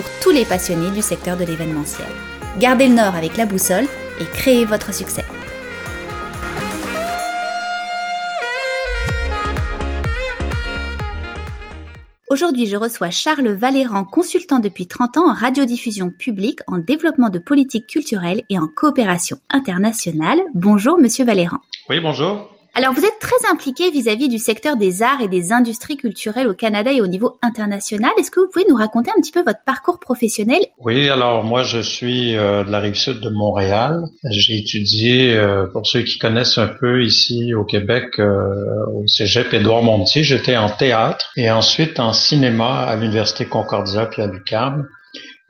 pour tous les passionnés du secteur de l'événementiel. Gardez le nord avec la boussole et créez votre succès. Aujourd'hui, je reçois Charles Valéran, consultant depuis 30 ans en radiodiffusion publique, en développement de politique culturelle et en coopération internationale. Bonjour, monsieur Valéran. Oui, bonjour. Alors, vous êtes très impliqué vis-à-vis du secteur des arts et des industries culturelles au Canada et au niveau international. Est-ce que vous pouvez nous raconter un petit peu votre parcours professionnel? Oui, alors moi, je suis euh, de la rive sud de Montréal. J'ai étudié, euh, pour ceux qui connaissent un peu ici au Québec, euh, au Cégep Édouard Montier, j'étais en théâtre et ensuite en cinéma à l'Université Concordia puis à l'UQAM.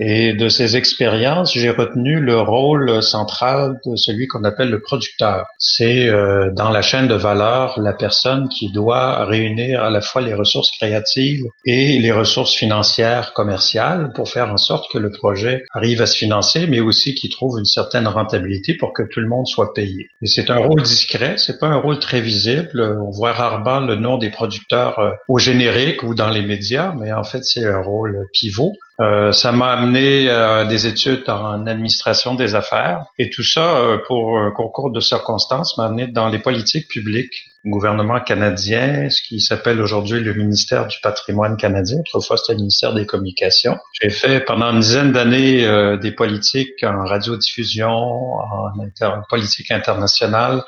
Et de ces expériences, j'ai retenu le rôle central de celui qu'on appelle le producteur. C'est euh, dans la chaîne de valeur la personne qui doit réunir à la fois les ressources créatives et les ressources financières commerciales pour faire en sorte que le projet arrive à se financer, mais aussi qu'il trouve une certaine rentabilité pour que tout le monde soit payé. Et c'est un rôle discret, c'est pas un rôle très visible. On voit rarement le nom des producteurs euh, au générique ou dans les médias, mais en fait c'est un rôle pivot. Euh, ça m'a amené à des études en administration des affaires et tout ça, euh, pour un concours de circonstances, m'a amené dans les politiques publiques gouvernement canadien, ce qui s'appelle aujourd'hui le ministère du patrimoine canadien. Autrefois, c'était le ministère des communications. J'ai fait pendant une dizaine d'années euh, des politiques en radiodiffusion, en politique internationale,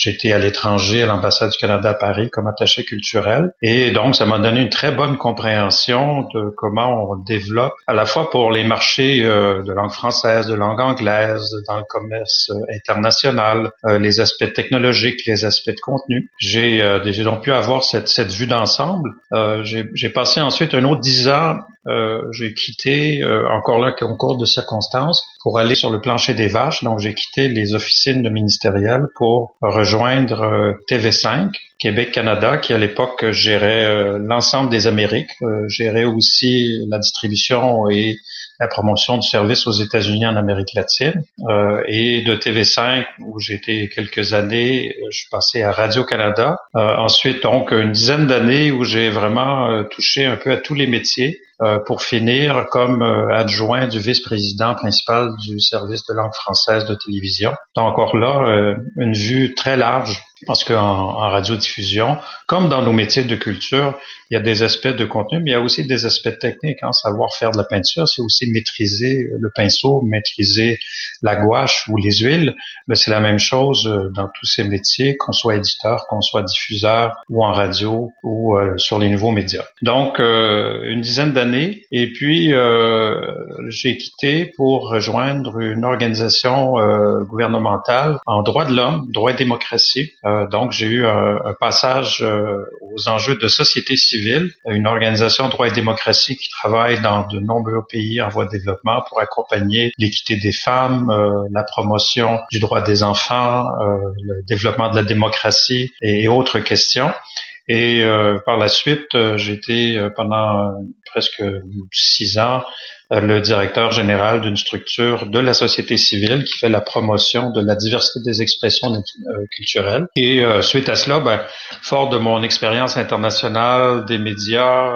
J'étais à l'étranger, à l'ambassade du Canada à Paris, comme attaché culturel. Et donc, ça m'a donné une très bonne compréhension de comment on développe, à la fois pour les marchés euh, de langue française, de langue anglaise, dans le commerce euh, international, euh, les aspects technologiques, les aspects de contenu. J'ai donc pu avoir cette, cette vue d'ensemble. J'ai passé ensuite un autre dix ans euh, j'ai quitté, euh, encore là, concours de circonstances, pour aller sur le plancher des vaches. Donc, j'ai quitté les officines de ministériel pour rejoindre euh, TV5, Québec-Canada, qui à l'époque gérait l'ensemble des Amériques, gérait aussi la distribution et la promotion du service aux États-Unis en Amérique latine. et de TV5, où été quelques années, je suis passé à Radio-Canada. ensuite, donc, une dizaine d'années où j'ai vraiment touché un peu à tous les métiers. Euh, pour finir comme euh, adjoint du vice-président principal du service de langue française de télévision. Donc encore là, euh, une vue très large parce qu'en en radiodiffusion, comme dans nos métiers de culture, il y a des aspects de contenu, mais il y a aussi des aspects techniques. Hein. Savoir faire de la peinture, c'est aussi maîtriser le pinceau, maîtriser la gouache ou les huiles. Mais c'est la même chose dans tous ces métiers, qu'on soit éditeur, qu'on soit diffuseur ou en radio ou sur les nouveaux médias. Donc, une dizaine d'années et puis, euh, j'ai quitté pour rejoindre une organisation euh, gouvernementale en droit de l'homme, droit et démocratie. Euh, donc, j'ai eu un, passage aux enjeux de société civile, une organisation droit et démocratie qui travaille dans de nombreux pays en voie de développement pour accompagner l'équité des femmes, la promotion du droit des enfants, le développement de la démocratie et autres questions. Et euh, par la suite, euh, j'ai été euh, pendant presque six ans le directeur général d'une structure de la société civile qui fait la promotion de la diversité des expressions culturelles. Et suite à cela, ben, fort de mon expérience internationale des médias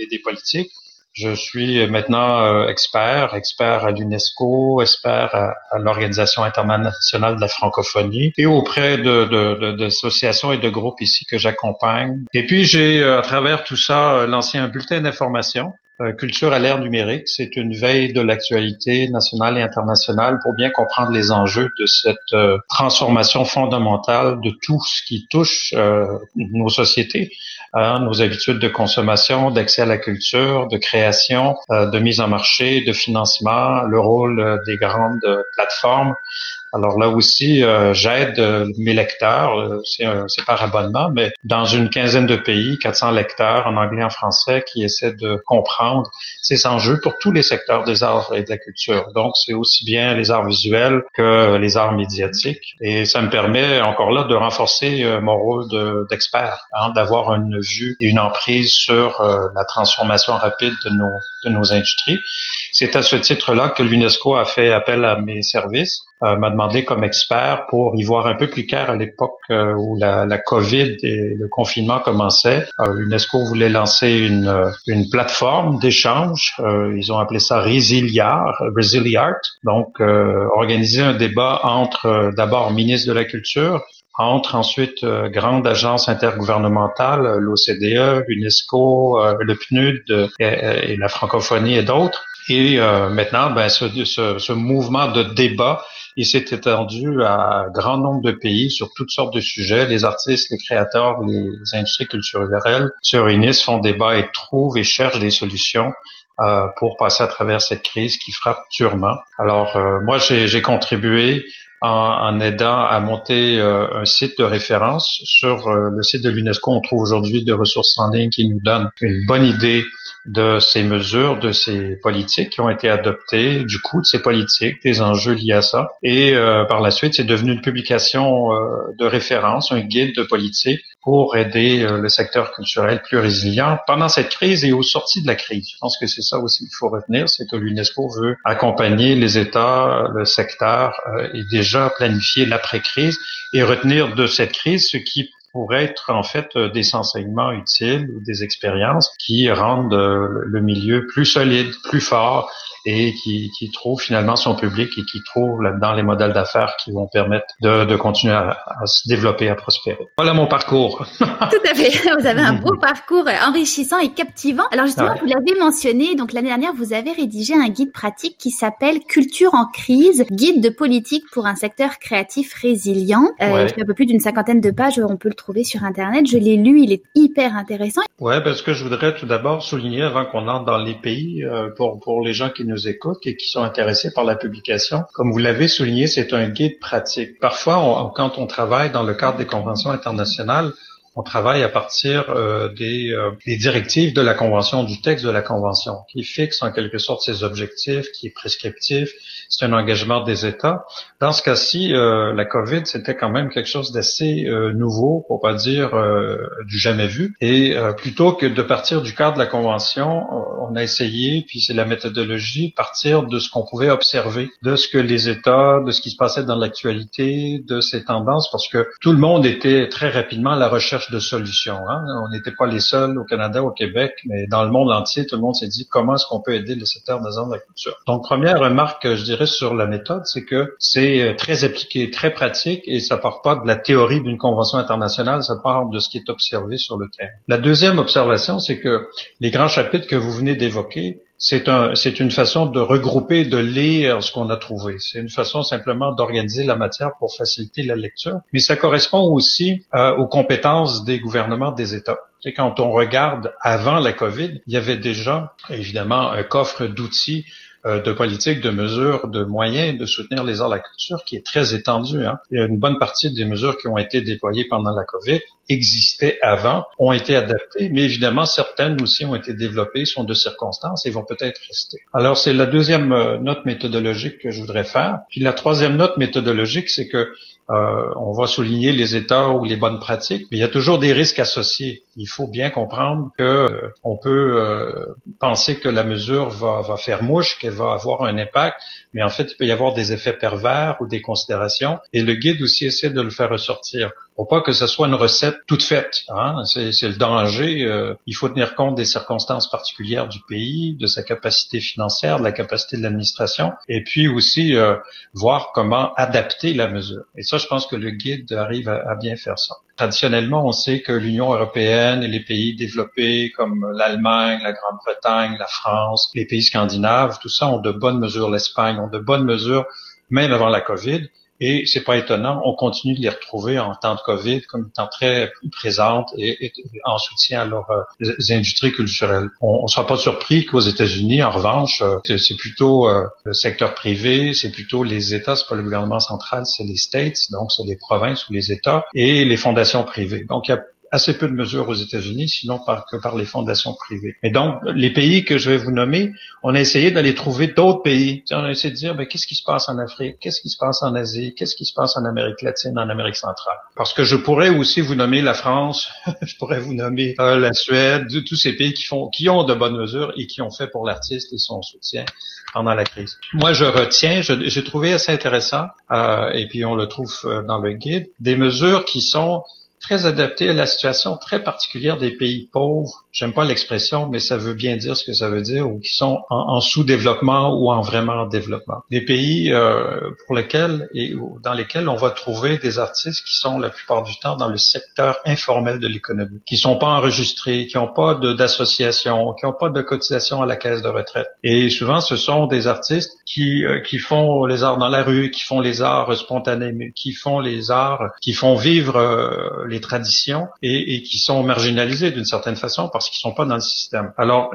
et des politiques, je suis maintenant euh, expert, expert à l'UNESCO, expert à, l'Organisation internationale de la francophonie et auprès de, d'associations et de groupes ici que j'accompagne. Et puis j'ai, euh, à travers tout ça, euh, lancé un bulletin d'information Culture à l'ère numérique, c'est une veille de l'actualité nationale et internationale pour bien comprendre les enjeux de cette transformation fondamentale de tout ce qui touche nos sociétés, Nos habitudes de consommation, d'accès à la culture, de création, euh, de mise en marché, de financement, le rôle euh, des grandes plateformes Alors là aussi, euh, j'aide euh, mes lecteurs, euh, c'est par abonnement, mais dans une quinzaine de pays, 400 lecteurs en anglais et en français qui essaient de comprendre ces enjeux pour tous les secteurs des arts et de la culture. Donc, c'est aussi bien les arts visuels que les arts médiatiques. Et ça me permet encore là de renforcer mon rôle d'expert, hein, d'avoir une vue et une emprise sur la transformation rapide de nos, industries. C'est à ce titre-là que l'UNESCO a fait appel à mes services, m'a demandé comme expert pour y voir un peu plus clair à l'époque euh, où la, la, COVID et le confinement commençaient. Euh, L'UNESCO voulait lancer une, euh, une plateforme d'échange. Euh, ils ont appelé ça Resiliar, Resiliart. Donc, organiser un débat entre d'abord ministre de la Culture, entre ensuite euh, grande agence intergouvernementale, l'OCDE, l'UNESCO, le PNUD et, la francophonie et d'autres. Et euh, maintenant, ben, ce, ce, ce, mouvement de débat, il s'est étendu à un grand nombre de pays sur toutes sortes de sujets. Les artistes, les créateurs, les industries culturelles se réunissent, font débat et trouvent et cherchent des solutions euh, pour passer à travers cette crise qui frappe durement. Alors, euh, moi, j'ai contribué en, en, aidant à monter euh, un site de référence. Sur le site de l'UNESCO, on trouve aujourd'hui des ressources en ligne qui nous donnent une bonne idée de ces mesures, de ces politiques qui ont été adoptées, du coût de ces politiques, des enjeux liés à ça. Et euh, par la suite, c'est devenu une publication euh, de référence, un guide de politique pour aider euh, le secteur culturel plus résilient pendant cette crise et aux sorties de la crise. Je pense que c'est ça aussi qu'il faut retenir, c'est que l'UNESCO veut accompagner les États, le secteur et déjà planifier l'après-crise et retenir de cette crise ce qui pour être en fait euh, des enseignements utiles ou des expériences qui rendent euh, le milieu plus solide, plus fort et qui, qui trouve finalement son public et qui trouve là-dedans les modèles d'affaires qui vont permettre de, de continuer à, à, se développer, à prospérer. Voilà mon parcours. Tout à fait. Vous avez un beau parcours enrichissant et captivant. Alors justement, vous l'avez mentionné, donc l'année dernière, vous avez rédigé un guide pratique qui s'appelle Culture en crise, guide de politique pour un secteur créatif résilient. Euh, ouais. Il un peu plus d'une cinquantaine de pages, on peut le trouver sur Internet. Je l'ai lu, il est hyper intéressant. Ouais, parce que je voudrais tout d'abord souligner, avant qu'on entre dans les pays, euh, pour, pour les gens qui nous écoutent et qui sont intéressés par la publication. Comme vous l'avez souligné, c'est un guide pratique. Parfois, quand on travaille dans le cadre des conventions internationales, on travaille à partir euh, des, euh, des, directives de la convention, du texte de la convention, qui fixe en quelque sorte ses objectifs, qui est prescriptif, c'est un engagement des États. Dans ce cas-ci, euh, la COVID, c'était quand même quelque chose d'assez euh, nouveau, pour pas dire euh, du jamais vu. Et euh, plutôt que de partir du cadre de la Convention, on a essayé, puis c'est la méthodologie, partir de ce qu'on pouvait observer, de ce que les États, de ce qui se passait dans l'actualité, de ces tendances, parce que tout le monde était très rapidement à la recherche de solutions. Hein. On n'était pas les seuls au Canada, au Québec, mais dans le monde entier, tout le monde s'est dit comment est-ce qu'on peut aider le secteur de la culture? Donc, première remarque, je dirais, sur la méthode, c'est que c'est euh, très appliqué, très pratique et ça part pas de la théorie d'une convention internationale, ça part de ce qui est observé sur le terrain. La deuxième observation, c'est que les grands chapitres que vous venez d'évoquer, c'est un, c'est une façon de regrouper, de lire ce qu'on a trouvé. C'est une façon simplement d'organiser la matière pour faciliter la lecture. Mais ça correspond aussi euh, aux compétences des gouvernements des États. C'est quand on regarde avant la COVID, il y avait déjà évidemment un coffre d'outils de politique, de mesures, de moyens de soutenir les arts de la culture qui est très étendu. Hein. Une bonne partie des mesures qui ont été déployées pendant la COVID existaient avant, ont été adaptées, mais évidemment certaines aussi ont été développées, sont de circonstances et vont peut-être rester. Alors c'est la deuxième euh, note méthodologique que je voudrais faire. Puis la troisième note méthodologique, c'est que euh, on va souligner les états ou les bonnes pratiques, mais il y a toujours des risques associés. Il faut bien comprendre que euh, on peut euh, penser que la mesure va, va faire mouche, qu'elle va avoir un impact, mais en fait, il peut y avoir des effets pervers ou des considérations. Et le guide aussi essaie de le faire ressortir. Pour pas que ce soit une recette toute faite. Hein? C'est le danger. Euh, il faut tenir compte des circonstances particulières du pays, de sa capacité financière, de la capacité de l'administration, et puis aussi euh, voir comment adapter la mesure. Et ça, je pense que le guide arrive à, à bien faire ça. Traditionnellement, on sait que l'Union européenne et les pays développés comme l'Allemagne, la Grande-Bretagne, la France, les pays scandinaves, tout ça ont de bonnes mesures. L'Espagne ont de bonnes mesures, même avant la COVID. Et c'est pas étonnant, on continue de les retrouver en temps de COVID comme étant très présentes et, en soutien à leurs euh, industries culturelles. On ne sera pas surpris qu'aux États-Unis, en revanche, euh, c'est plutôt euh, le secteur privé, c'est plutôt les États, c'est pas le gouvernement central, c'est les States, donc c'est les provinces ou les États et les fondations privées. Donc assez peu de mesures aux États-Unis, sinon par, que par les fondations privées. Et donc, les pays que je vais vous nommer, on a essayé d'aller trouver d'autres pays. On a essayé de dire, ben, qu'est-ce qui se passe en Afrique, qu'est-ce qui se passe en Asie, qu'est-ce qui se passe en Amérique latine, en Amérique centrale? Parce que je pourrais aussi vous nommer la France, je pourrais vous nommer euh, la Suède, tous ces pays qui font, qui ont de bonnes mesures et qui ont fait pour l'artiste et son soutien pendant la crise. Moi, je retiens, j'ai trouvé assez intéressant, euh, et puis on le trouve euh, dans le guide, des mesures qui sont très adapté à la situation très particulière des pays pauvres. J'aime pas l'expression, mais ça veut bien dire ce que ça veut dire, ou qui sont en, sous-développement ou en vraiment développement. Des pays euh, pour lesquels et dans lesquels on va trouver des artistes qui sont la plupart du temps dans le secteur informel de l'économie, qui sont pas enregistrés, qui n'ont pas d'association, qui n'ont pas de cotisation à la caisse de retraite. Et souvent, ce sont des artistes qui euh, qui font les arts dans la rue, qui font les arts spontanés, qui font les arts, qui font vivre euh, les traditions et, qui sont marginalisées d'une certaine façon parce qu'ils sont pas dans le système. Alors,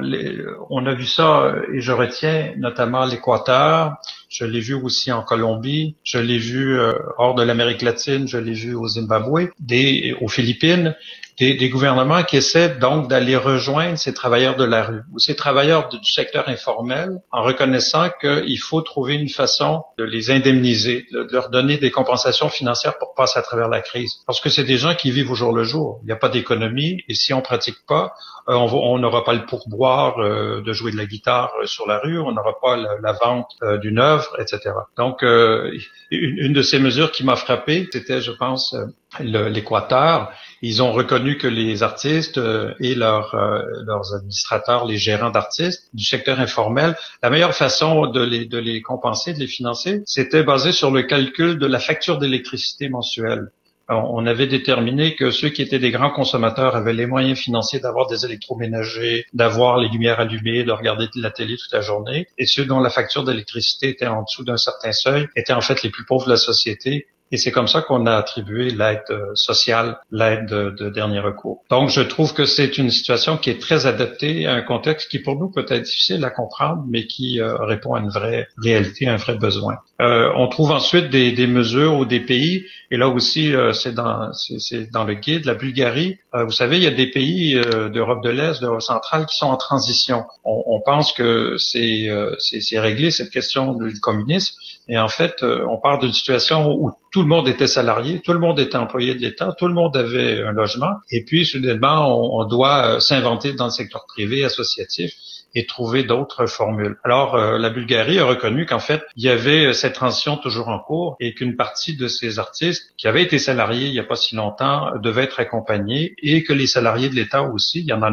on a vu ça et je retiens notamment l'Équateur. Je l'ai vu aussi en Colombie, je l'ai vu euh, hors de l'Amérique latine, je l'ai vu au Zimbabwe, des, aux Philippines, des, des, gouvernements qui essaient donc d'aller rejoindre ces travailleurs de la rue ou ces travailleurs du secteur informel en reconnaissant qu'il faut trouver une façon de les indemniser, de, leur donner des compensations financières pour passer à travers la crise. Parce que c'est des gens qui vivent au jour le jour. Il n'y a pas d'économie et si on pratique pas, on n'aura pas le pourboire euh, de jouer de la guitare euh, sur la rue, on n'aura pas la, vente d'une œuvre, etc. Donc, une, une, de ces mesures qui m'a frappé, c'était, je pense, l'Équateur ils ont reconnu que les artistes euh, et leurs, euh, leurs administrateurs, les gérants d'artistes du secteur informel, la meilleure façon de les, de les compenser, de les financer, c'était basé sur le calcul de la facture d'électricité mensuelle. On avait déterminé que ceux qui étaient des grands consommateurs avaient les moyens financiers d'avoir des électroménagers, d'avoir les lumières allumées, de regarder la télé toute la journée, et ceux dont la facture d'électricité était en dessous d'un certain seuil étaient en fait les plus pauvres de la société et c'est comme ça qu'on a attribué l'aide euh, sociale, l'aide de, dernier recours. Donc, je trouve que c'est une situation qui est très adaptée à un contexte qui, pour nous, peut être difficile à comprendre, mais qui euh, répond à une vraie réalité, un vrai besoin. Euh, on trouve ensuite des, des, mesures ou des pays, et là aussi, c'est dans, dans le guide, la Bulgarie. vous savez, il y a des pays d'Europe de l'Est, d'Europe centrale qui sont en transition. On, on pense que c'est réglé cette question du communisme, et en fait, on part d'une situation où tout le monde était salarié, tout le monde était employé de l'État, tout le monde avait un logement, et puis soudainement, on, doit euh, s'inventer dans le secteur privé associatif et trouver d'autres formules. Alors, euh, la Bulgarie a reconnu qu'en fait, il y avait euh, cette transition toujours en cours et qu'une partie de ces artistes qui avaient été salariés il n'y a pas si longtemps devaient être accompagnés et que les salariés de l'État aussi, il y en a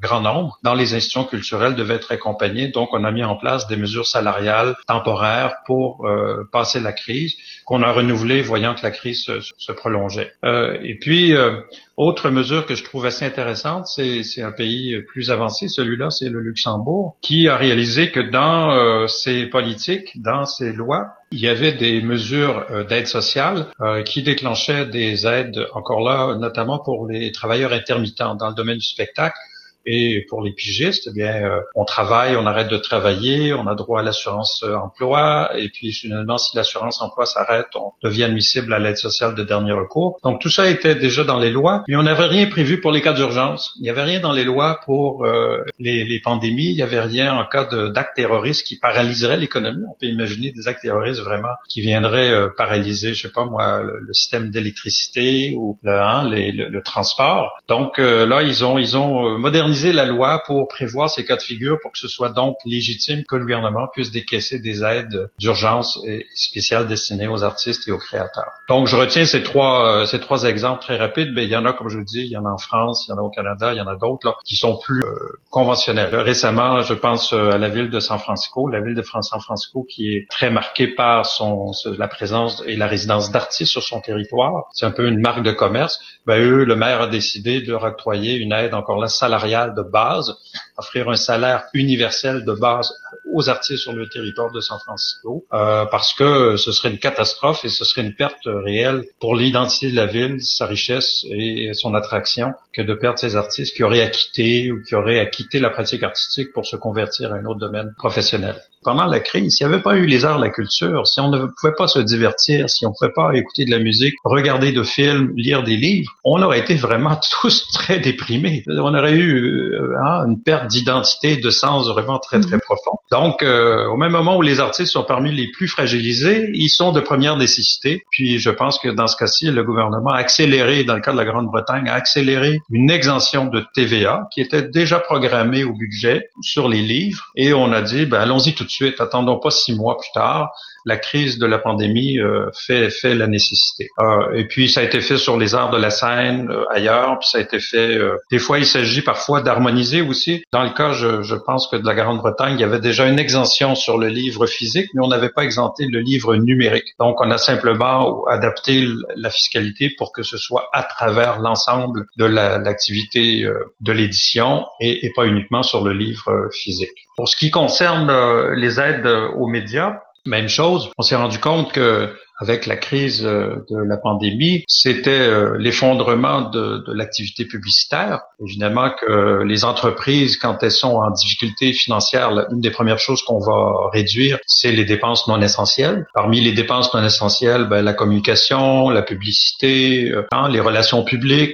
grand nombre dans les institutions culturelles devaient être accompagnés. Donc, on a mis en place des mesures salariales temporaires pour euh, passer la crise, qu'on a renouvelé voyant que la crise se, prolongeait. Euh, et puis, euh, autre mesure que je trouve assez intéressante, c'est un pays plus avancé, celui-là, c'est le Luxembourg, qui a réalisé que dans ses politiques, dans ses lois, il y avait des mesures d'aide sociale qui déclenchaient des aides, encore là, notamment pour les travailleurs intermittents dans le domaine du spectacle, et pour les pigistes, eh bien, euh, on travaille, on arrête de travailler, on a droit à l'assurance euh, emploi, et puis finalement, si l'assurance emploi s'arrête, on devient admissible à l'aide sociale de dernier recours. Donc tout ça était déjà dans les lois, mais on n'avait rien prévu pour les cas d'urgence. Il n'y avait rien dans les lois pour euh, les, les, pandémies, il n'y avait rien en cas d'actes terroristes qui paralyseraient l'économie. On peut imaginer des actes terroristes vraiment qui viendraient paralyser, je sais pas moi, le, système d'électricité ou le, hein, le, le, transport. Donc là, ils ont ils ont modernisé la loi pour prévoir ces cas de figure pour que ce soit donc légitime que le gouvernement puisse décaisser des aides d'urgence spéciales destinées aux artistes et aux créateurs. Donc, je retiens ces trois, euh, ces trois exemples très rapides, mais il y en a, comme je vous dis, il y en a en France, il y en a au Canada, il y en a d'autres qui sont plus euh, conventionnels. Récemment, je pense euh, à la ville de San Francisco, la ville de San Francisco qui est très marquée par son, la présence et la résidence d'artistes sur son territoire. C'est un peu une marque de commerce. Ben, eux, le maire a décidé de octroyer une aide encore là salariale de base, offrir un salaire universel de base aux artistes sur le territoire de San Francisco, euh, parce que ce serait une catastrophe et ce serait une perte réelle pour l'identité de la ville, sa richesse et son attraction que de perdre ces artistes qui auraient acquitté ou qui auraient acquitté la pratique artistique pour se convertir à un autre domaine professionnel pendant la crise, s'il n'y avait pas eu les arts, la culture, si on ne pouvait pas se divertir, si on ne pouvait pas écouter de la musique, regarder de films, lire des livres, on aurait été vraiment tous très déprimés. On aurait eu euh, hein, une perte d'identité, de sens vraiment très, très mhm. profond. Donc, euh, au même moment où les artistes sont parmi les plus fragilisés, ils sont de première nécessité. Puis, je pense que dans ce cas-ci, le gouvernement a accéléré, dans le cas de la Grande-Bretagne, a accéléré une exemption de TVA qui était déjà programmée au budget sur les livres. Et on a dit, ben, allons-y tout de suite, attendons pas six mois plus tard la crise de la pandémie euh, fait fait la nécessité. Euh, et puis ça a été fait sur les arts de la scène euh, ailleurs, puis ça a été fait. des fois, il s'agit parfois d'harmoniser aussi. Dans le cas, je, je pense que de la Grande-Bretagne, il y avait déjà une exemption sur le livre physique, mais on n'avait pas exempté le livre numérique. Donc, on a simplement adapté la fiscalité pour que ce soit à travers l'ensemble de l'activité de l'édition et, et pas uniquement sur le livre physique. Pour ce qui concerne les aides aux médias, même chose, on s'est rendu compte que avec la crise euh, de la pandémie, c'était euh, l'effondrement de, de l'activité publicitaire. Évidemment que les entreprises, quand elles sont en difficulté financière, une des premières choses qu'on va réduire, c'est les dépenses non essentielles. Parmi les dépenses non essentielles, ben, la communication, la publicité, euh, hein, les relations publiques.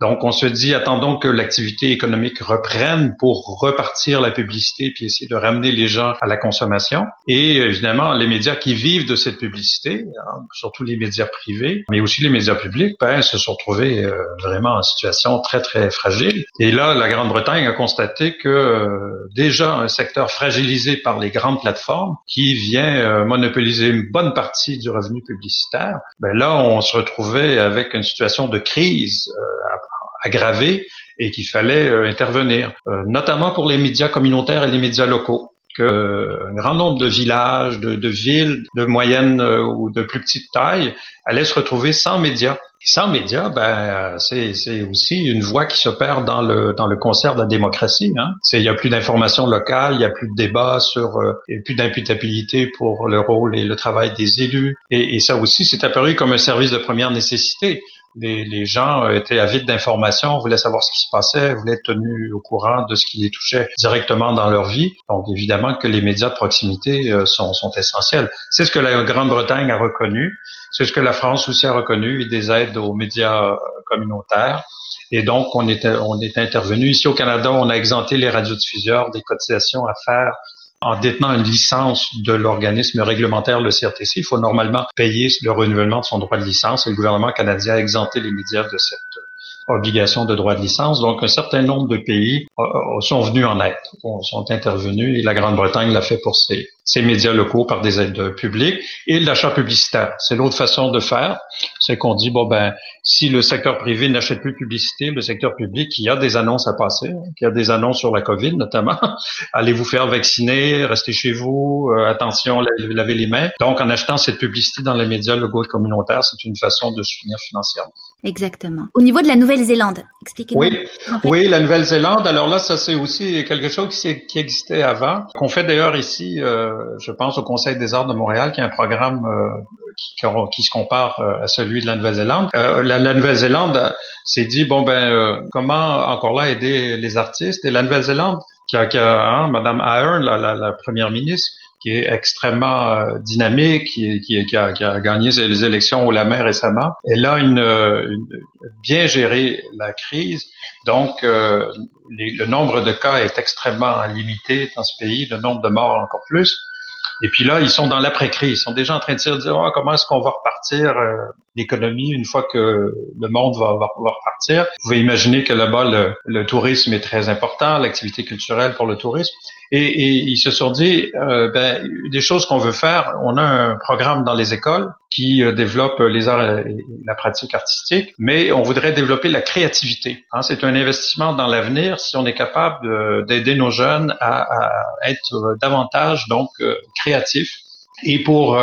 donc, on se dit, attendons que l'activité économique reprenne pour repartir la publicité puis essayer de ramener les gens à la consommation. Et évidemment, les médias qui vivent de cette publicité, Surtout les médias privés, mais aussi les médias publics, ben, se sont trouvés euh, vraiment en situation très, très fragile. Et là, la Grande-Bretagne a constaté que euh, déjà un secteur fragilisé par les grandes plateformes qui vient euh, monopoliser une bonne partie du revenu publicitaire, ben là, on se retrouvait avec une situation de crise aggravée et qu'il fallait intervenir, notamment pour les médias communautaires et les médias locaux qu'un grand nombre de villages, de, villes de moyenne euh, ou de plus petite taille allaient se retrouver sans médias. sans médias, ben c'est aussi une voix qui s'opère dans le dans le concert de la démocratie. Hein. Il y a plus d'informations locales, il n'y a plus de débat sur, euh, il plus d'imputabilité pour le rôle et le travail des élus. Et, et ça aussi, c'est apparu comme un service de première nécessité les, les, gens étaient avides d'informations, voulaient savoir ce qui se passait, voulaient être tenus au courant de ce qui les touchait directement dans leur vie. Donc évidemment que les médias de proximité euh, sont, sont essentiels. C'est ce que la Grande-Bretagne a reconnu, c'est ce que la France aussi a reconnu, et des aides aux médias euh, communautaires. Et donc, on est, on est intervenu. Ici au Canada, on a exempté les radiodiffuseurs des cotisations à faire en détenant une licence de l'organisme réglementaire, le CRTC, il faut normalement payer le renouvellement de son droit de licence. Et le gouvernement canadien a exempté les médias de cette obligation de droit de licence. Donc, un certain nombre de pays euh, euh, sont venus en aide, sont intervenus et la Grande-Bretagne l'a fait pour ses, médias locaux par des aides publiques et l'achat publicitaire. C'est l'autre façon de faire, c'est qu'on dit bon ben si le secteur privé n'achète plus de publicité, le secteur public, il y a des annonces à passer, il y a des annonces sur la COVID notamment. Allez vous faire vacciner, restez chez vous, euh, attention, lavez les mains. Donc en achetant cette publicité dans les médias locaux communautaires, c'est une façon de soutenir financièrement. Exactement. Au niveau de la Nouvelle-Zélande, expliquez-moi. Oui, oui, la Nouvelle-Zélande. Alors là, ça c'est aussi quelque chose qui, qui existait avant, qu'on fait d'ailleurs ici. Euh, je pense au Conseil des arts de Montréal, qui a un programme euh, qui, se compare euh, à celui de la Nouvelle-Zélande. Euh, la, Nouvelle-Zélande s'est dit bon ben comment encore là aider les artistes? Et la Nouvelle-Zélande qui a, qui a hein, Madame Ahern, la, la, première ministre, qui est extrêmement dynamique, qui, qui, qui, a, qui, a, gagné les élections au la mer récemment. Elle a une, une, bien géré la crise. Donc, le nombre de cas est extrêmement limité dans ce pays, le nombre de morts encore plus. Et puis là, ils sont dans l'après-crise. Ils sont déjà en train de se dire oh, comment est-ce qu'on va repartir euh, l'économie une fois que le monde va, va, repartir? Vous pouvez imaginer que là-bas, le, le, tourisme est très important, l'activité culturelle pour le tourisme. Et, et ils se sont dit, euh, ben, des choses qu'on veut faire, on a un programme dans les écoles qui euh, développe les arts et la pratique artistique, mais on voudrait développer la créativité. Hein, c'est un investissement dans l'avenir si on est capable d'aider nos jeunes à, à, être davantage donc créatifs. Et pour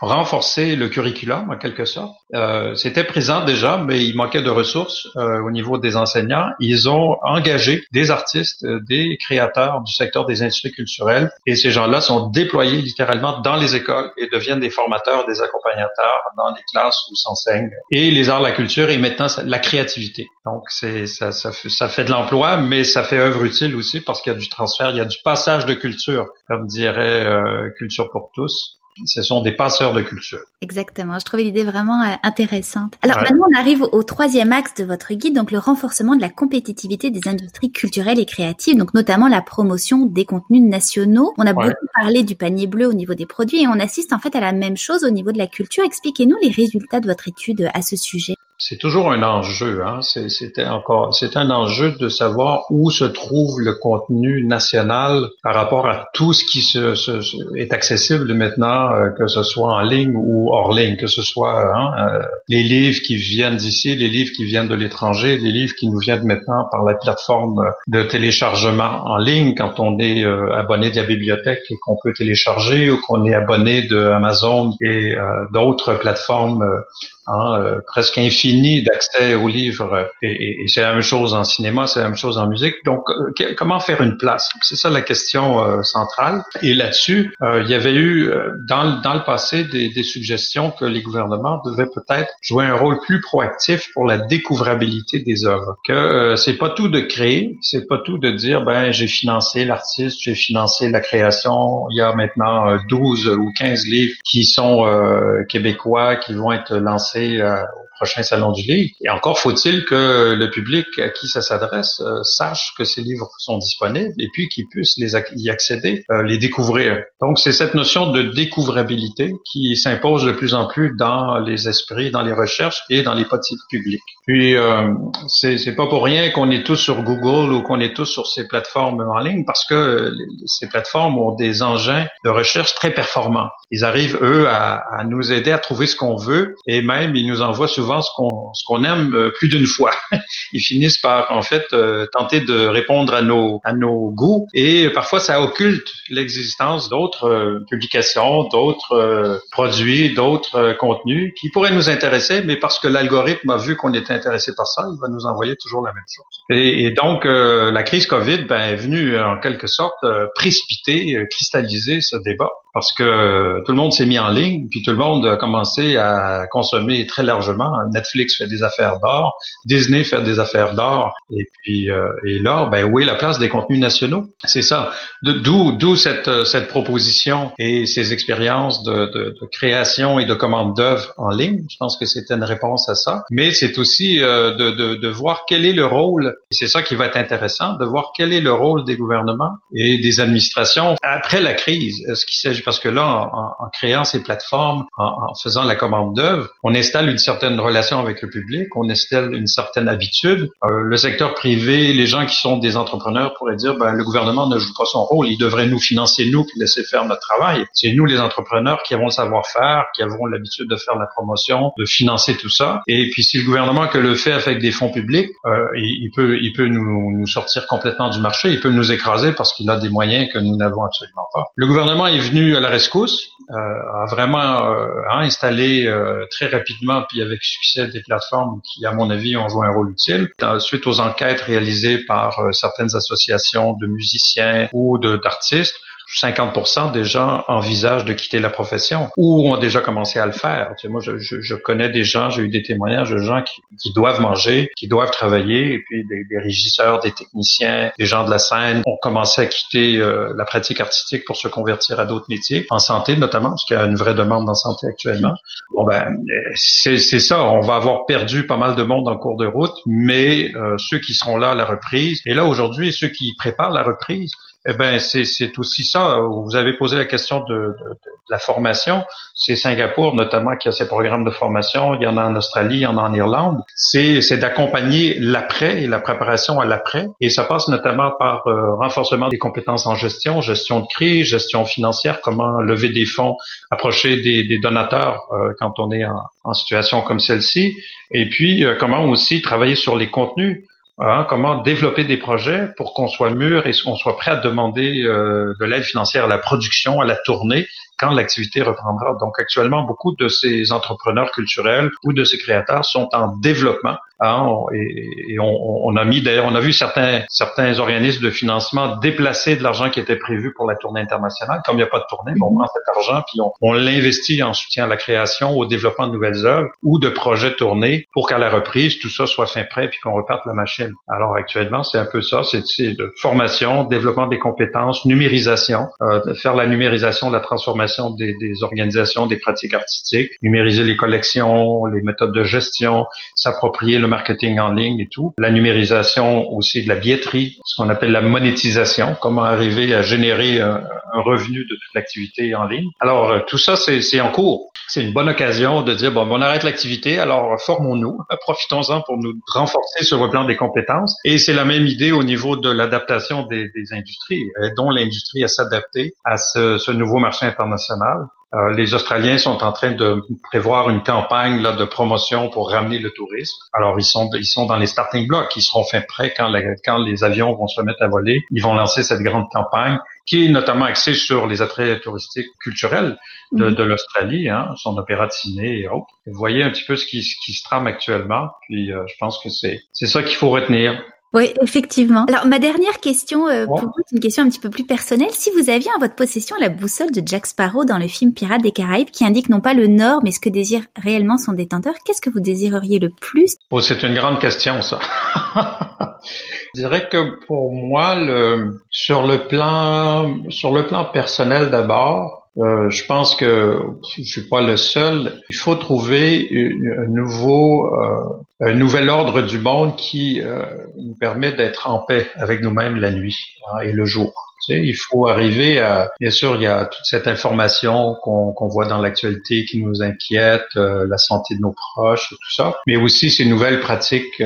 renforcer le curriculum en quelque sorte. Euh, C'était présent déjà, mais il manquait de ressources euh, au niveau des enseignants. Ils ont engagé des artistes, euh, des créateurs du secteur des industries culturelles, et ces gens-là sont déployés littéralement dans les écoles et deviennent des formateurs, des accompagnateurs dans les classes où s'enseigne et les arts, la culture et maintenant la créativité. Donc c'est ça, ça, ça fait de l'emploi, mais ça fait œuvre utile aussi parce qu'il y a du transfert, il y a du passage de culture, comme dirait euh, Culture pour tous ce sont des passeurs de culture. Exactement, je trouvais l'idée vraiment euh, intéressante. Alors maintenant, on arrive au troisième axe de votre guide, donc le renforcement de la compétitivité des industries culturelles et créatives, donc notamment la promotion des contenus nationaux. On a beaucoup parlé du panier bleu au niveau des produits et on assiste en fait à la même chose au niveau de la culture. Expliquez-nous les résultats de votre étude à ce sujet c'est toujours un enjeu. Hein? C'était encore, c'est un enjeu de savoir où se trouve le contenu national par rapport à tout ce qui se, se, est accessible maintenant, euh, que ce soit en ligne ou hors ligne, que ce soit hein, euh, les livres qui viennent d'ici, les livres qui viennent de l'étranger, les livres qui nous viennent maintenant par la plateforme de téléchargement en ligne quand on est euh, abonné de la bibliothèque et qu'on peut télécharger ou qu'on est abonné de Amazon et d'autres plateformes Hein, euh, presque infini d'accès aux livres. Et, c'est la même chose en cinéma, c'est la même chose en musique. Donc, euh, comment faire une place? C'est ça la question euh, centrale. Et là-dessus, il y avait eu dans, dans le passé des, des, suggestions que les gouvernements devaient peut-être jouer un rôle plus proactif pour la découvrabilité des œuvres. Que c'est pas tout de créer, c'est pas tout de dire ben j'ai financé l'artiste, j'ai financé la création. Il y a maintenant 12 ou 15 livres qui sont québécois qui vont être lancés euh, prochain salon du livre. Et encore faut-il que le public à qui ça s'adresse euh, sache que ces livres sont disponibles et puis qu'ils puissent les y accéder, euh, les découvrir. Donc c'est cette notion de découvrabilité qui s'impose de plus en plus dans les esprits, dans les recherches et dans les petits publics. Puis euh, c'est pas pour rien qu'on est tous sur Google ou qu'on est tous sur ces plateformes en ligne parce que ces plateformes ont des engins de recherche très performants. Ils arrivent eux à, à nous aider à trouver ce qu'on veut et même ils nous envoient souvent ce qu'on ce qu'on aime euh, plus d'une fois. Ils finissent par en fait euh, tenter de répondre à nos à nos goûts et parfois ça occulte l'existence d'autres euh, publications, d'autres produits, d'autres contenus qui pourraient nous intéresser, mais parce que l'algorithme a vu qu'on était intéressé par ça, il va nous envoyer toujours la même chose. Et, et donc la crise Covid ben, est venue en quelque sorte précipiter, cristalliser ce débat parce que tout le monde s'est mis en ligne, puis tout le monde a commencé à consommer très largement. Netflix fait des affaires d'or, Disney fait des affaires d'or, et puis euh, et là, ben où est la place des contenus nationaux? C'est ça. D'où d'où cette cette proposition et ces expériences de, de, de création et de commande d'œuvres en ligne? Je pense que c'est une réponse à ça, mais c'est aussi euh, de, de, de voir quel est le rôle. C'est ça qui va être intéressant, de voir quel est le rôle des gouvernements et des administrations après la crise. Ce qui s'agit parce que là, en, créant ces plateformes, en, faisant la commande d'œuvre, on installe une certaine relation avec le public, on installe une certaine habitude. Euh, le secteur privé, les gens qui sont des entrepreneurs pourraient dire, ben, le gouvernement ne joue pas son rôle, il devrait nous financer, nous, puis laisser faire notre travail. C'est nous, les entrepreneurs, qui avons le savoir-faire, qui avons l'habitude de faire la promotion, de financer tout ça. Et puis, si le gouvernement que le fait avec des fonds publics, euh, il, peut, il peut nous sortir complètement du marché, il peut nous écraser parce qu'il a des moyens que nous n'avons absolument pas. Le gouvernement est venu à la rescousse, euh, a vraiment euh, installé euh, très rapidement, puis avec succès, des plateformes qui, à mon avis, ont joué un rôle utile. Suite aux enquêtes réalisées par certaines associations de musiciens ou d'artistes, 50% des gens envisagent de quitter la profession ou ont déjà commencé à le faire. Tu sais, moi, je, je, je, connais des gens, j'ai eu des témoignages de gens qui, qui, doivent manger, qui doivent travailler, et puis des, des, régisseurs, des techniciens, des gens de la scène ont commencé à quitter euh, la pratique artistique pour se convertir à d'autres métiers, en santé notamment, parce qu'il y a une vraie demande en santé actuellement. Bon ben, c'est ça, on va avoir perdu pas mal de monde en cours de route, mais euh, ceux qui seront là à la reprise, et là aujourd'hui, ceux qui préparent la reprise, eh ben, c'est aussi ça. Vous avez posé la question de, de, de la formation. C'est Singapour notamment qui a ses programmes de formation. Il y en a en Australie, il y en a en Irlande. C'est d'accompagner l'après et la préparation à l'après. Et ça passe notamment par euh, renforcement des compétences en gestion, gestion de crise, gestion financière, comment lever des fonds, approcher des, des donateurs euh, quand on est en, en situation comme celle-ci. Et puis, euh, comment aussi travailler sur les contenus. Hein, comment développer des projets pour qu'on soit mûr et qu'on soit prêt à demander euh, de l'aide financière à la production, à la tournée, quand l'activité reprendra. Donc actuellement, beaucoup de ces entrepreneurs culturels ou de ces créateurs sont en développement. Hein, et, on, on, a mis d'ailleurs, on a vu certains certains organismes de financement déplacer de l'argent qui était prévu pour la tournée internationale. Comme il n'y a pas de tournée, on prend cet argent puis on, on l'investit en soutien à la création, au développement de nouvelles œuvres ou de projets tournés pour qu'à la reprise tout ça soit fin prêt puis qu'on reparte la machine. Alors actuellement, c'est un peu ça, c'est de formation, développement des compétences, numérisation, euh, faire la numérisation, la transformation des, des organisations, des pratiques artistiques, numériser les collections, les méthodes de gestion, s'approprier le marketing en ligne et tout. La numérisation aussi de la billetterie, ce qu'on appelle la monétisation, comment arriver à générer un, revenu de toute l'activité en ligne. Alors, euh, tout ça, c'est en cours. C'est une bonne occasion de dire, bon, on arrête l'activité, alors formons-nous, profitons-en pour nous renforcer sur le plan des compétences. Et c'est la même idée au niveau de l'adaptation des, des, industries, dont l'industrie à s'adapter à ce, ce nouveau marché international. Euh, les Australiens sont en train de prévoir une campagne là, de promotion pour ramener le tourisme. Alors ils sont ils sont dans les starting blocks, ils seront fin prêts quand, quand les avions vont se mettre à voler. Ils vont lancer cette grande campagne qui est notamment axée sur les attraits touristiques culturels de, mhm. de l'Australie, hein, son opéra de ciné et autres. Vous voyez un petit peu ce qui, ce qui se trame actuellement. Puis euh, je pense que c'est c'est ça qu'il faut retenir. Oui, effectivement. Alors, ma dernière question euh, pour vous, c'est une question un petit peu plus personnelle. Si vous aviez en votre possession la boussole de Jack Sparrow dans le film Pirates des Caraïbes qui indique non pas le nord, mais ce que désire réellement son détenteur, qu'est-ce que vous désireriez le plus? Oh, C'est une grande question, ça. Je dirais que pour moi, le, sur le plan, sur le plan personnel d'abord, euh, je pense que je suis pas le seul. Il faut trouver un nouveau, euh, un nouvel ordre du monde qui euh, nous permet d'être en paix avec nous-mêmes la nuit hein, et le jour. Tu sais, il faut arriver à, bien sûr, il y a toute cette information qu'on voit dans l'actualité qui nous inquiète, la santé de nos proches, tout ça, mais aussi ces nouvelles pratiques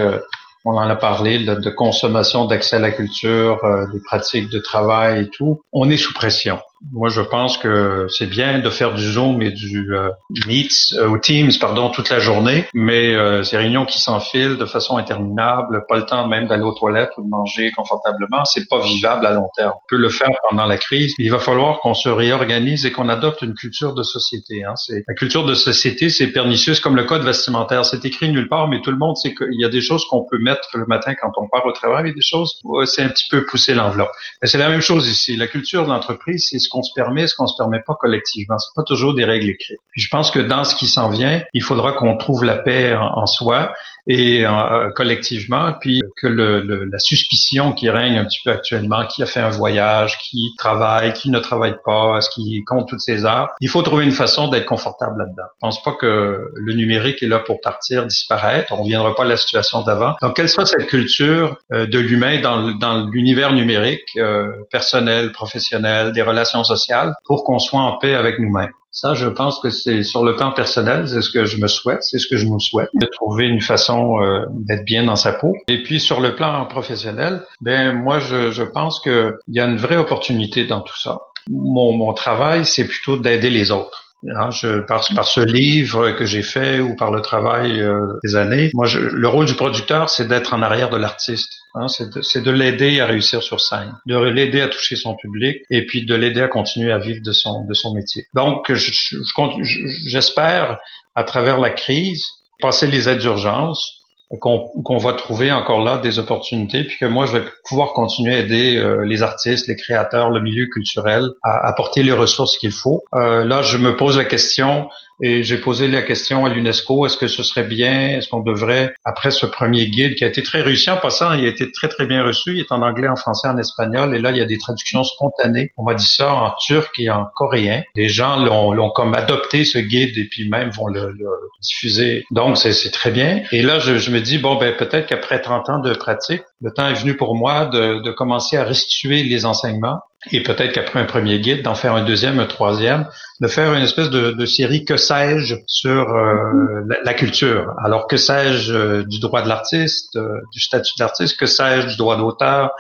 on en a parlé, de, consommation, d'accès à la culture, des pratiques de travail et tout. On est sous pression. Moi, je pense que c'est bien de faire du Zoom et du euh, Meets euh, Teams, pardon, toute la journée, mais euh, ces réunions qui s'enfilent de façon interminable, pas le temps même d'aller aux toilettes ou de manger confortablement, c'est pas vivable à long terme. On peut le faire pendant la crise. Il va falloir qu'on se réorganise et qu'on adopte une culture de société. Hein. C'est la culture de société, c'est pernicieux, comme le code vestimentaire. C'est écrit nulle part, mais tout le monde sait qu'il y a des choses qu'on peut mettre le matin quand on part au travail, et des choses, c'est un petit peu pousser l'enveloppe. C'est la même chose ici. La culture de l'entreprise, c'est ce qu'on se permet, ce qu'on se permet pas collectivement. C'est pas toujours des règles écrites. je pense que dans ce qui s'en vient, il faudra qu'on trouve la paix en soi et euh, collectivement, puis que le, le, la suspicion qui règne un petit peu actuellement, qui a fait un voyage, qui travaille, qui ne travaille pas, ce qui compte toutes ses heures, il faut trouver une façon d'être confortable là-dedans. Je pense pas que le numérique est là pour partir, disparaître. On reviendra pas à la situation d'avant. Donc, quelle soit cette culture euh, de l'humain dans, dans l'univers numérique, euh, personnel, professionnel, des relations sociales, pour qu'on soit en paix avec nous-mêmes. Ça, je pense que c'est sur le plan personnel, c'est ce que je me souhaite, c'est ce que je nous souhaite, de trouver une façon euh, d'être bien dans sa peau. Et puis sur le plan professionnel, ben moi, je, je pense qu'il y a une vraie opportunité dans tout ça. Mon, mon travail, c'est plutôt d'aider les autres. Hein, je, par, par, ce livre que j'ai fait ou par le travail euh, des années, moi, le rôle du producteur, c'est d'être en arrière de l'artiste. Hein, c'est de, de l'aider à réussir sur scène, de l'aider à toucher son public et puis de l'aider à continuer à vivre de son, de son métier. Donc, j'espère, à travers la crise, passer les aides d'urgence, qu'on va trouver encore là des opportunités, puis que moi, je vais pouvoir continuer à aider euh, les artistes, les créateurs, le milieu culturel à apporter les ressources qu'il faut. Euh, là, je me pose la question, et j'ai posé la question à l'UNESCO, est-ce que ce serait bien, est-ce qu'on devrait, après ce premier guide qui a été très réussi en passant, il a été très très bien reçu, il est en anglais, en français, en espagnol, et là il y a des traductions spontanées. On m'a dit ça en turc et en coréen. Les gens l'ont comme adopté ce guide et puis même vont le, diffuser. Donc c'est très bien. Et là je, je me dis, bon ben peut-être qu'après 30 ans de pratique, le temps est venu pour moi de, de commencer à restituer les enseignements et peut-être qu'après un premier guide, d'en faire un deuxième, un troisième, de faire une espèce de, de série que sais-je sur euh, la, culture. Alors que sais-je euh, du droit de l'artiste, euh, du statut de l'artiste, que sais-je du droit d'auteur,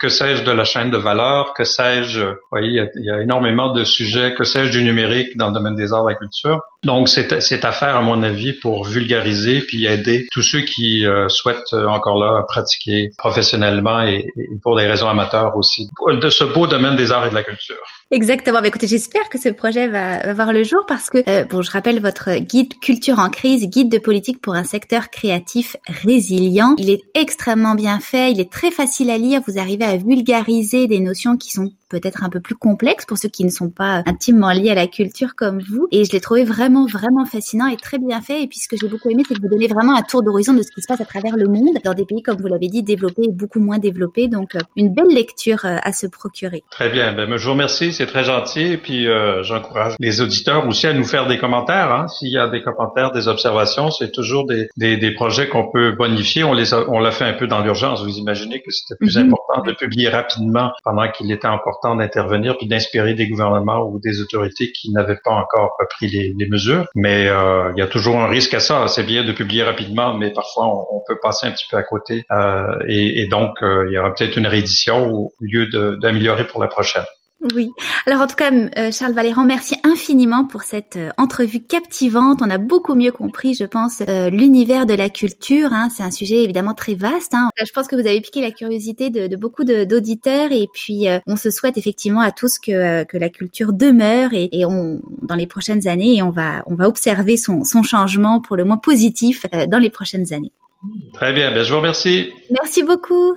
que sais-je de la chaîne de valeur, que sais-je, vous voyez, il y, a, énormément de sujets, que sais-je du numérique dans le domaine des arts et de la culture? Donc, c'est à faire, à mon avis, pour vulgariser puis aider tous ceux qui euh, souhaitent euh, encore là pratiquer professionnellement et, et, pour des raisons amateurs aussi, de ce beau domaine des arts et de la culture. Exactement. Bah, écoutez, j'espère que ce projet va, va, voir le jour parce que, euh, bon, je rappelle votre guide culture en crise, guide de politique pour un secteur créatif résilient. Il est extrêmement bien fait, il est très facile à lire. Vous arrivez à vulgariser des notions qui sont peut-être un peu plus complexes pour ceux qui ne sont pas intimement liés à la culture comme vous. Et je l'ai trouvé vraiment, vraiment fascinant et très bien fait. Et puis ce que j'ai beaucoup aimé, c'est que vous donnez vraiment un tour d'horizon de ce qui se passe à travers le monde dans des pays, comme vous l'avez dit, développés et beaucoup moins développés. Donc, euh, une belle lecture euh, à se procurer. Très bien. Ben, je vous remercie. C'est très gentil. Et puis, euh, j'encourage les auditeurs aussi à nous faire des commentaires. Hein. S'il y a des commentaires, des observations, c'est toujours des, des, des projets qu'on peut bonifier. On les on l'a fait un peu dans l'urgence. Vous imaginez que c'était plus mm-hmm. important de publier rapidement pendant qu'il était encore d'intervenir puis d'inspirer des gouvernements ou des autorités qui n'avaient pas encore pris les, les mesures. Mais euh, il y a toujours un risque à ça. C'est bien de publier rapidement, mais parfois on, peut passer un petit peu à côté. Euh, et, et, donc, euh, il y aura peut-être une réédition au lieu d'améliorer pour la prochaine. Oui. Alors en tout cas, euh, Charles Valéran, merci infiniment pour cette euh, entrevue captivante. On a beaucoup mieux compris, je pense, euh, l'univers de la culture. Hein. C'est un sujet évidemment très vaste. Hein. Je pense que vous avez piqué la curiosité de, beaucoup d'auditeurs et puis on se souhaite effectivement à tous que, que la culture demeure et, et, on, dans les prochaines années et on va, on va observer son, son changement pour le moins positif dans les prochaines années. Très bien, ben, je vous remercie. Merci beaucoup.